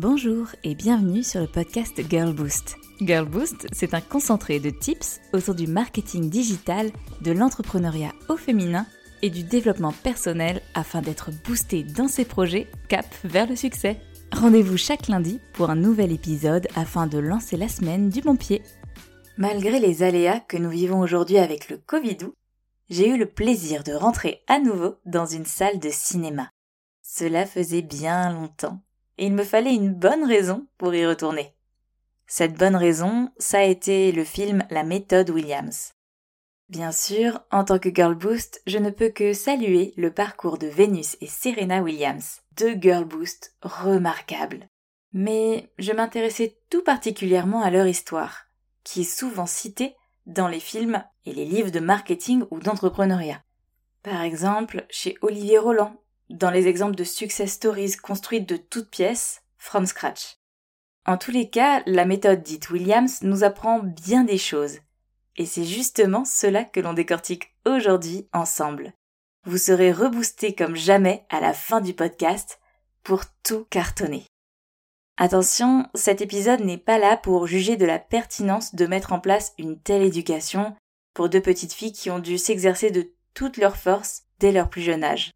Bonjour et bienvenue sur le podcast Girl Boost. Girl Boost, c'est un concentré de tips autour du marketing digital, de l'entrepreneuriat au féminin et du développement personnel afin d'être boosté dans ses projets cap vers le succès. Rendez-vous chaque lundi pour un nouvel épisode afin de lancer la semaine du bon pied. Malgré les aléas que nous vivons aujourd'hui avec le Covid, j'ai eu le plaisir de rentrer à nouveau dans une salle de cinéma. Cela faisait bien longtemps il me fallait une bonne raison pour y retourner. Cette bonne raison, ça a été le film La méthode Williams. Bien sûr, en tant que Girl Boost, je ne peux que saluer le parcours de Venus et Serena Williams, deux Girl Boost remarquables. Mais je m'intéressais tout particulièrement à leur histoire, qui est souvent citée dans les films et les livres de marketing ou d'entrepreneuriat. Par exemple, chez Olivier Roland dans les exemples de success stories construites de toutes pièces, from scratch. En tous les cas, la méthode dite Williams nous apprend bien des choses. Et c'est justement cela que l'on décortique aujourd'hui ensemble. Vous serez reboosté comme jamais à la fin du podcast pour tout cartonner. Attention, cet épisode n'est pas là pour juger de la pertinence de mettre en place une telle éducation pour deux petites filles qui ont dû s'exercer de toutes leurs forces dès leur plus jeune âge.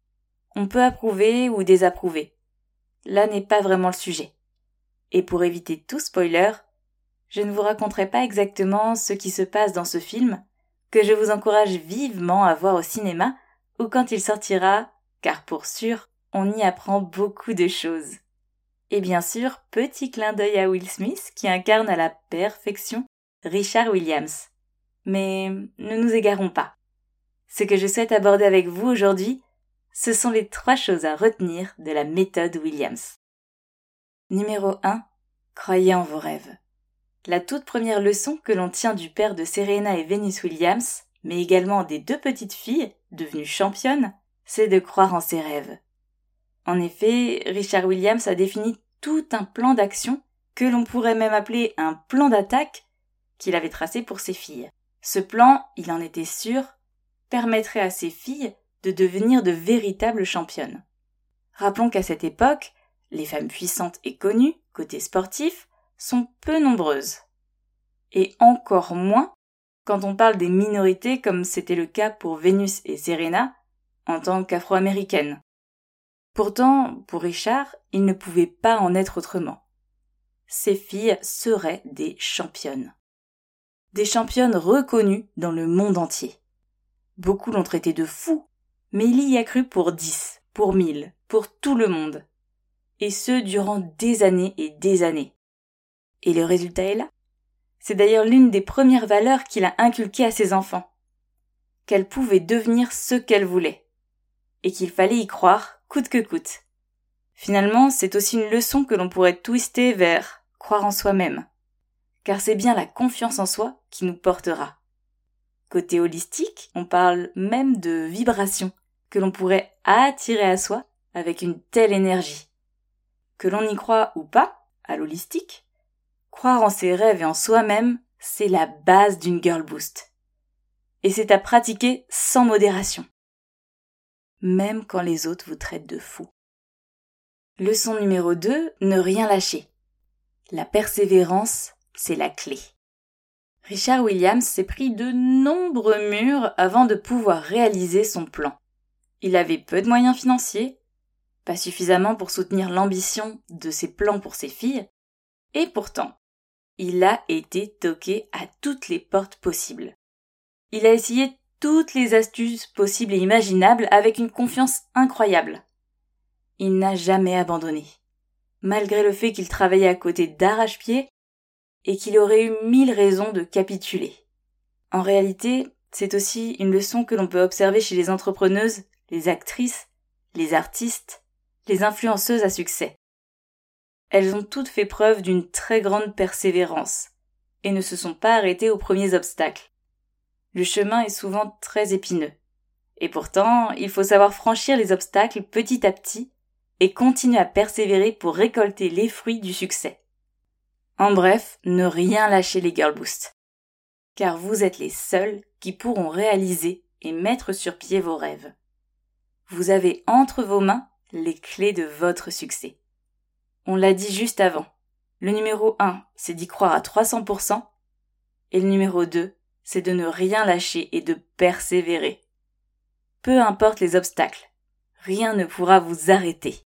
On peut approuver ou désapprouver. Là n'est pas vraiment le sujet. Et pour éviter tout spoiler, je ne vous raconterai pas exactement ce qui se passe dans ce film, que je vous encourage vivement à voir au cinéma ou quand il sortira, car pour sûr, on y apprend beaucoup de choses. Et bien sûr, petit clin d'œil à Will Smith qui incarne à la perfection Richard Williams. Mais ne nous égarons pas. Ce que je souhaite aborder avec vous aujourd'hui, ce sont les trois choses à retenir de la méthode Williams. Numéro 1. Croyez en vos rêves. La toute première leçon que l'on tient du père de Serena et Venus Williams, mais également des deux petites filles, devenues championnes, c'est de croire en ses rêves. En effet, Richard Williams a défini tout un plan d'action que l'on pourrait même appeler un plan d'attaque qu'il avait tracé pour ses filles. Ce plan, il en était sûr, permettrait à ses filles de devenir de véritables championnes. Rappelons qu'à cette époque, les femmes puissantes et connues, côté sportif, sont peu nombreuses. Et encore moins quand on parle des minorités comme c'était le cas pour Vénus et Serena en tant qu'afro-américaines. Pourtant, pour Richard, il ne pouvait pas en être autrement. Ces filles seraient des championnes. Des championnes reconnues dans le monde entier. Beaucoup l'ont traité de fou mais il y a cru pour dix, pour mille, pour tout le monde. Et ce durant des années et des années. Et le résultat est là. C'est d'ailleurs l'une des premières valeurs qu'il a inculquées à ses enfants. Qu'elle pouvait devenir ce qu'elle voulait. Et qu'il fallait y croire, coûte que coûte. Finalement, c'est aussi une leçon que l'on pourrait twister vers croire en soi-même. Car c'est bien la confiance en soi qui nous portera. Côté holistique, on parle même de vibration, que l'on pourrait attirer à soi avec une telle énergie. Que l'on y croit ou pas, à l'holistique, croire en ses rêves et en soi-même, c'est la base d'une girl boost. Et c'est à pratiquer sans modération. Même quand les autres vous traitent de fou. Leçon numéro 2, ne rien lâcher. La persévérance, c'est la clé. Richard Williams s'est pris de nombreux murs avant de pouvoir réaliser son plan. Il avait peu de moyens financiers, pas suffisamment pour soutenir l'ambition de ses plans pour ses filles, et pourtant, il a été toqué à toutes les portes possibles. Il a essayé toutes les astuces possibles et imaginables avec une confiance incroyable. Il n'a jamais abandonné. Malgré le fait qu'il travaillait à côté d'arrache-pied et qu'il aurait eu mille raisons de capituler. En réalité, c'est aussi une leçon que l'on peut observer chez les entrepreneuses les actrices, les artistes, les influenceuses à succès. Elles ont toutes fait preuve d'une très grande persévérance et ne se sont pas arrêtées aux premiers obstacles. Le chemin est souvent très épineux. Et pourtant, il faut savoir franchir les obstacles petit à petit et continuer à persévérer pour récolter les fruits du succès. En bref, ne rien lâcher les girl boost. Car vous êtes les seuls qui pourront réaliser et mettre sur pied vos rêves vous avez entre vos mains les clés de votre succès. On l'a dit juste avant. Le numéro 1, c'est d'y croire à 300%. Et le numéro 2, c'est de ne rien lâcher et de persévérer. Peu importe les obstacles, rien ne pourra vous arrêter.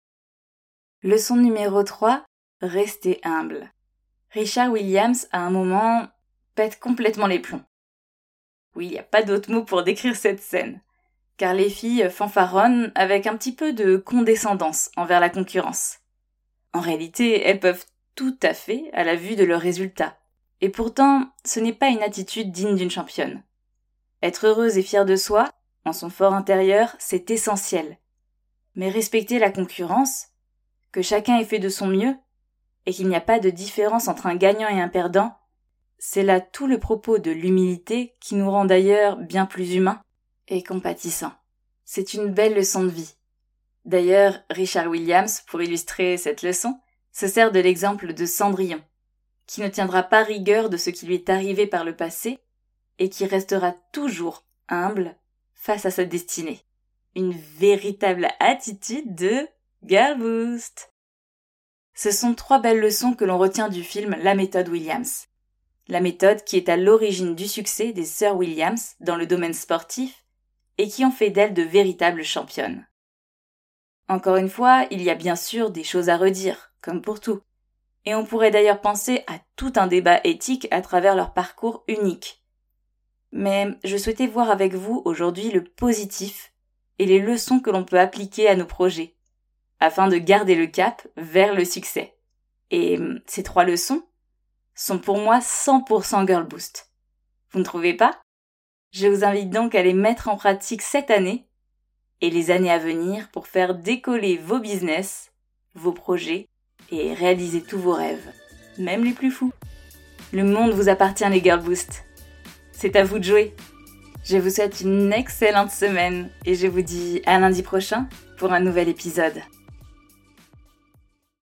Leçon numéro 3, restez humble. Richard Williams, à un moment, pète complètement les plombs. Oui, il n'y a pas d'autre mot pour décrire cette scène. Car les filles fanfaronnent avec un petit peu de condescendance envers la concurrence. En réalité, elles peuvent tout à fait à la vue de leurs résultats. Et pourtant, ce n'est pas une attitude digne d'une championne. Être heureuse et fière de soi, en son fort intérieur, c'est essentiel. Mais respecter la concurrence, que chacun ait fait de son mieux, et qu'il n'y a pas de différence entre un gagnant et un perdant, c'est là tout le propos de l'humilité qui nous rend d'ailleurs bien plus humains et compatissants. C'est une belle leçon de vie. D'ailleurs, Richard Williams, pour illustrer cette leçon, se sert de l'exemple de Cendrillon, qui ne tiendra pas rigueur de ce qui lui est arrivé par le passé et qui restera toujours humble face à sa destinée. Une véritable attitude de Girl. Ce sont trois belles leçons que l'on retient du film La méthode Williams. La méthode qui est à l'origine du succès des sœurs Williams dans le domaine sportif et qui ont fait d'elles de véritables championnes. Encore une fois, il y a bien sûr des choses à redire, comme pour tout. Et on pourrait d'ailleurs penser à tout un débat éthique à travers leur parcours unique. Mais je souhaitais voir avec vous aujourd'hui le positif et les leçons que l'on peut appliquer à nos projets, afin de garder le cap vers le succès. Et ces trois leçons sont pour moi 100% Girl Boost. Vous ne trouvez pas? Je vous invite donc à les mettre en pratique cette année et les années à venir pour faire décoller vos business, vos projets et réaliser tous vos rêves, même les plus fous. Le monde vous appartient les Girl Boost. C'est à vous de jouer. Je vous souhaite une excellente semaine et je vous dis à lundi prochain pour un nouvel épisode.